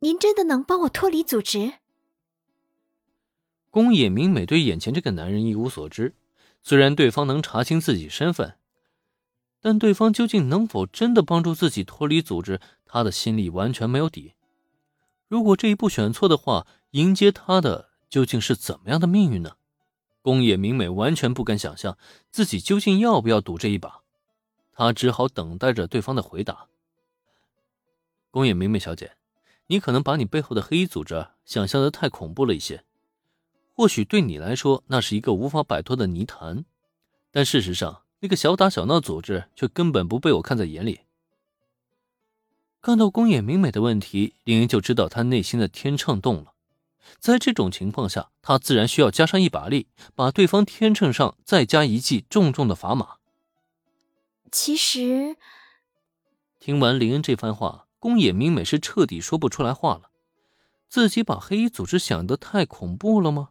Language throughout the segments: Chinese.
您真的能帮我脱离组织？宫野明美对眼前这个男人一无所知，虽然对方能查清自己身份，但对方究竟能否真的帮助自己脱离组织，他的心里完全没有底。如果这一步选错的话，迎接他的究竟是怎么样的命运呢？宫野明美完全不敢想象自己究竟要不要赌这一把，她只好等待着对方的回答。宫野明美小姐，你可能把你背后的黑衣组织想象的太恐怖了一些。或许对你来说，那是一个无法摆脱的泥潭，但事实上，那个小打小闹组织却根本不被我看在眼里。看到宫野明美的问题，林恩就知道他内心的天秤动了。在这种情况下，他自然需要加上一把力，把对方天秤上再加一记重重的砝码。其实，听完林恩这番话，宫野明美是彻底说不出来话了。自己把黑衣组织想得太恐怖了吗？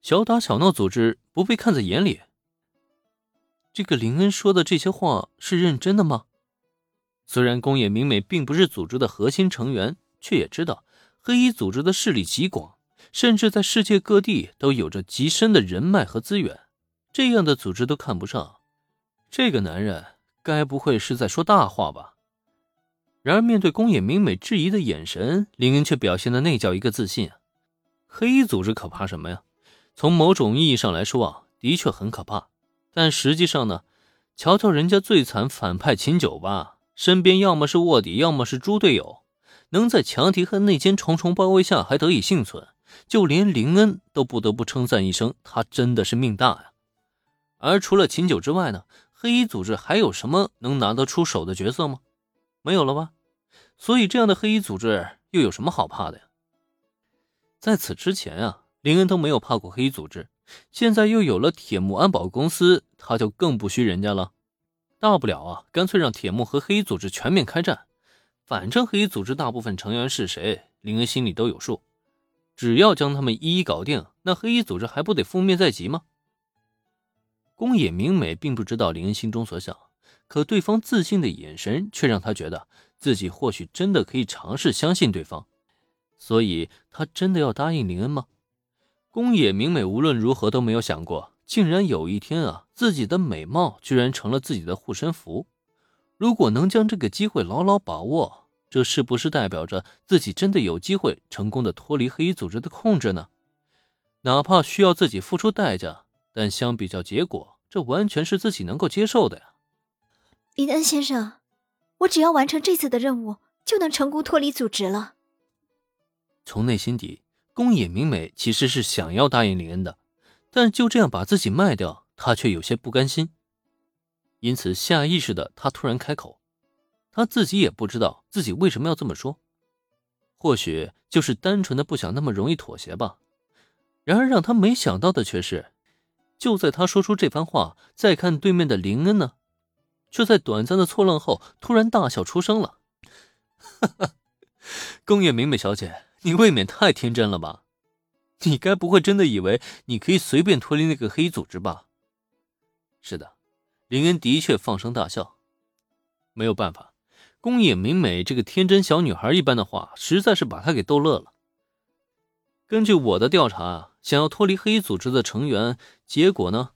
小打小闹组织不被看在眼里。这个林恩说的这些话是认真的吗？虽然宫野明美并不是组织的核心成员，却也知道黑衣组织的势力极广，甚至在世界各地都有着极深的人脉和资源。这样的组织都看不上，这个男人该不会是在说大话吧？然而面对宫野明美质疑的眼神，林恩却表现的那叫一个自信啊。黑衣组织可怕什么呀？从某种意义上来说啊，的确很可怕。但实际上呢，瞧瞧人家最惨反派秦九吧，身边要么是卧底，要么是猪队友，能在强敌和内奸重重包围下还得以幸存，就连林恩都不得不称赞一声，他真的是命大呀。而除了秦九之外呢，黑衣组织还有什么能拿得出手的角色吗？没有了吧？所以这样的黑衣组织又有什么好怕的呀？在此之前啊。林恩都没有怕过黑衣组织，现在又有了铁木安保公司，他就更不虚人家了。大不了啊，干脆让铁木和黑衣组织全面开战。反正黑衣组织大部分成员是谁，林恩心里都有数。只要将他们一一搞定，那黑衣组织还不得覆灭在即吗？宫野明美并不知道林恩心中所想，可对方自信的眼神却让他觉得自己或许真的可以尝试相信对方。所以，他真的要答应林恩吗？宫野明美无论如何都没有想过，竟然有一天啊，自己的美貌居然成了自己的护身符。如果能将这个机会牢牢把握，这是不是代表着自己真的有机会成功的脱离黑衣组织的控制呢？哪怕需要自己付出代价，但相比较结果，这完全是自己能够接受的呀。林恩先生，我只要完成这次的任务，就能成功脱离组织了。从内心底。宫野明美其实是想要答应林恩的，但就这样把自己卖掉，她却有些不甘心。因此，下意识的她突然开口，她自己也不知道自己为什么要这么说，或许就是单纯的不想那么容易妥协吧。然而，让她没想到的却是，就在她说出这番话，再看对面的林恩呢，却在短暂的错愣后突然大笑出声了：“哈哈，宫野明美小姐。”你未免太天真了吧？你该不会真的以为你可以随便脱离那个黑衣组织吧？是的，林恩的确放声大笑。没有办法，宫野明美这个天真小女孩一般的话，实在是把她给逗乐了。根据我的调查，想要脱离黑衣组织的成员，结果呢，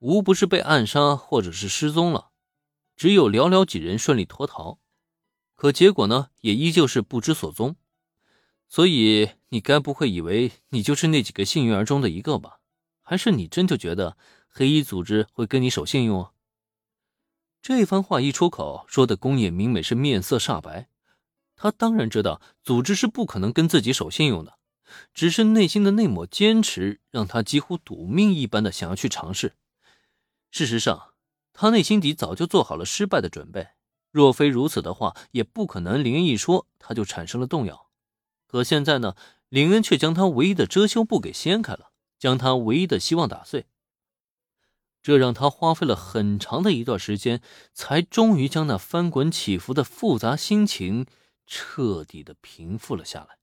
无不是被暗杀或者是失踪了，只有寥寥几人顺利脱逃。可结果呢，也依旧是不知所踪。所以你该不会以为你就是那几个幸运儿中的一个吧？还是你真就觉得黑衣组织会跟你守信用？这番话一出口，说的宫野明美是面色煞白。他当然知道组织是不可能跟自己守信用的，只是内心的那抹坚持，让他几乎赌命一般的想要去尝试。事实上，他内心底早就做好了失败的准备。若非如此的话，也不可能林恩一说他就产生了动摇。可现在呢，林恩却将他唯一的遮羞布给掀开了，将他唯一的希望打碎。这让他花费了很长的一段时间，才终于将那翻滚起伏的复杂心情彻底的平复了下来。